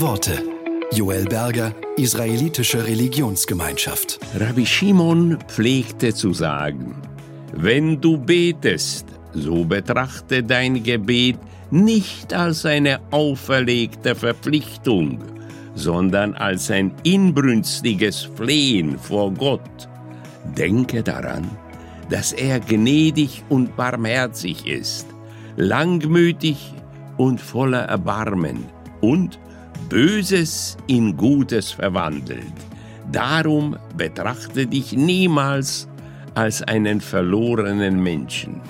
Worte. Joel Berger, Israelitische Religionsgemeinschaft. Rabbi Shimon pflegte zu sagen, wenn du betest, so betrachte dein Gebet nicht als eine auferlegte Verpflichtung, sondern als ein inbrünstiges Flehen vor Gott. Denke daran, dass er gnädig und barmherzig ist, langmütig und voller Erbarmen und Böses in Gutes verwandelt. Darum betrachte dich niemals als einen verlorenen Menschen.